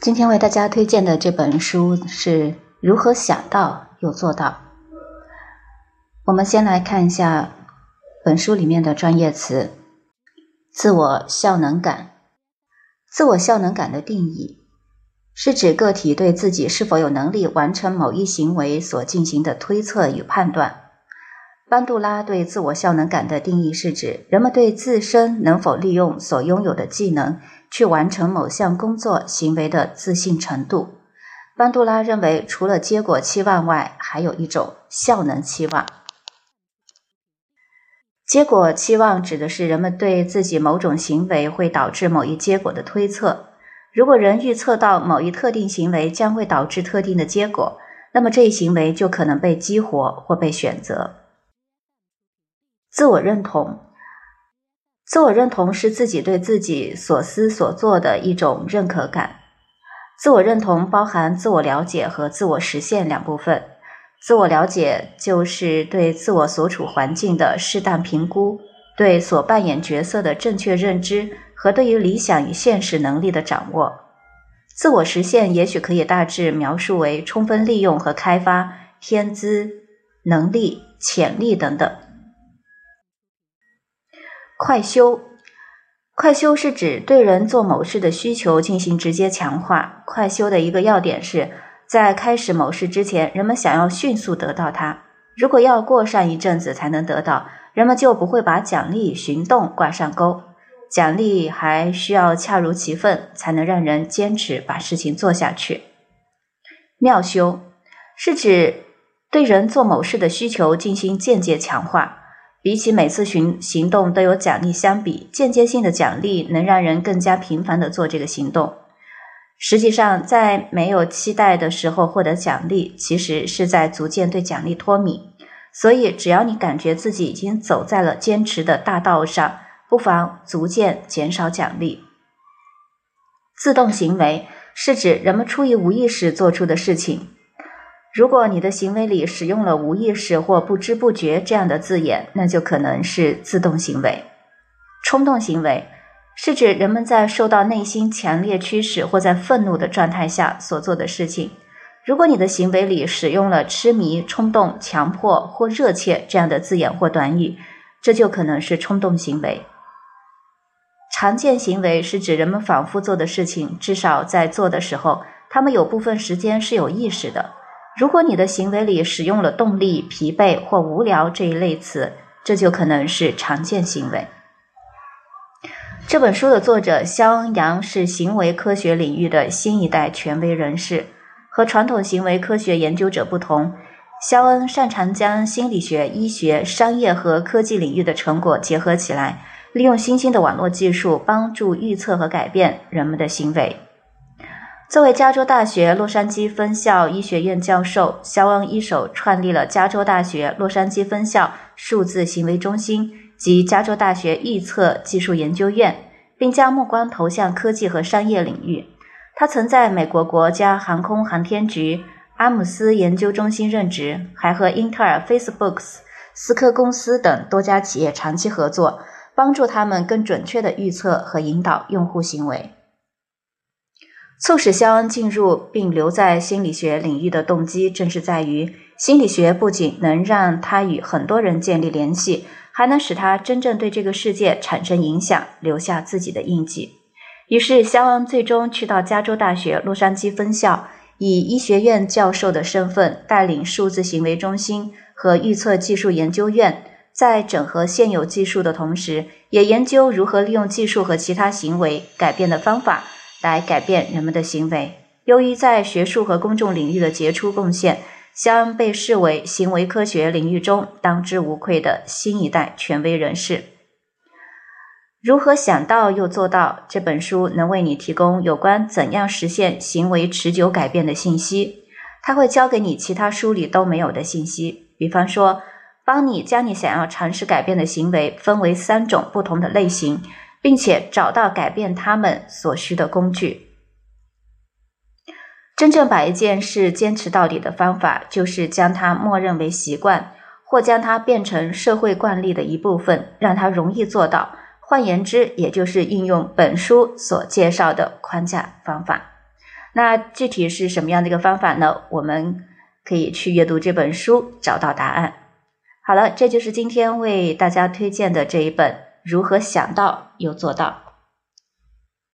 今天为大家推荐的这本书是如何想到又做到。我们先来看一下本书里面的专业词：自我效能感。自我效能感的定义是指个体对自己是否有能力完成某一行为所进行的推测与判断。班杜拉对自我效能感的定义是指人们对自身能否利用所拥有的技能。去完成某项工作行为的自信程度。班杜拉认为，除了结果期望外，还有一种效能期望。结果期望指的是人们对自己某种行为会导致某一结果的推测。如果人预测到某一特定行为将会导致特定的结果，那么这一行为就可能被激活或被选择。自我认同。自我认同是自己对自己所思所做的一种认可感。自我认同包含自我了解和自我实现两部分。自我了解就是对自我所处环境的适当评估，对所扮演角色的正确认知和对于理想与现实能力的掌握。自我实现也许可以大致描述为充分利用和开发天资、能力、潜力等等。快修，快修是指对人做某事的需求进行直接强化。快修的一个要点是在开始某事之前，人们想要迅速得到它。如果要过上一阵子才能得到，人们就不会把奖励行动挂上钩。奖励还需要恰如其分，才能让人坚持把事情做下去。妙修是指对人做某事的需求进行间接强化。比起每次行行动都有奖励相比，间接性的奖励能让人更加频繁的做这个行动。实际上，在没有期待的时候获得奖励，其实是在逐渐对奖励脱敏。所以，只要你感觉自己已经走在了坚持的大道上，不妨逐渐减少奖励。自动行为是指人们出于无意识做出的事情。如果你的行为里使用了“无意识”或“不知不觉”这样的字眼，那就可能是自动行为。冲动行为是指人们在受到内心强烈驱使或在愤怒的状态下所做的事情。如果你的行为里使用了“痴迷”“冲动”“强迫”或“热切”这样的字眼或短语，这就可能是冲动行为。常见行为是指人们反复做的事情，至少在做的时候，他们有部分时间是有意识的。如果你的行为里使用了动力、疲惫或无聊这一类词，这就可能是常见行为。这本书的作者肖恩·杨是行为科学领域的新一代权威人士。和传统行为科学研究者不同，肖恩擅长将心理学、医学、商业和科技领域的成果结合起来，利用新兴的网络技术帮助预测和改变人们的行为。作为加州大学洛杉矶分校医学院教授，肖恩一手创立了加州大学洛杉矶分校数字行为中心及加州大学预测技术研究院，并将目光投向科技和商业领域。他曾在美国国家航空航天局阿姆斯研究中心任职，还和英特尔、Facebooks、思科公司等多家企业长期合作，帮助他们更准确地预测和引导用户行为。促使肖恩进入并留在心理学领域的动机，正是在于心理学不仅能让他与很多人建立联系，还能使他真正对这个世界产生影响，留下自己的印记。于是，肖恩最终去到加州大学洛杉矶分校，以医学院教授的身份，带领数字行为中心和预测技术研究院，在整合现有技术的同时，也研究如何利用技术和其他行为改变的方法。来改变人们的行为。由于在学术和公众领域的杰出贡献，肖恩被视为行为科学领域中当之无愧的新一代权威人士。如何想到又做到？这本书能为你提供有关怎样实现行为持久改变的信息。它会教给你其他书里都没有的信息，比方说，帮你将你想要尝试改变的行为分为三种不同的类型。并且找到改变他们所需的工具。真正把一件事坚持到底的方法，就是将它默认为习惯，或将它变成社会惯例的一部分，让它容易做到。换言之，也就是应用本书所介绍的框架方法。那具体是什么样的一个方法呢？我们可以去阅读这本书，找到答案。好了，这就是今天为大家推荐的这一本《如何想到有做到》。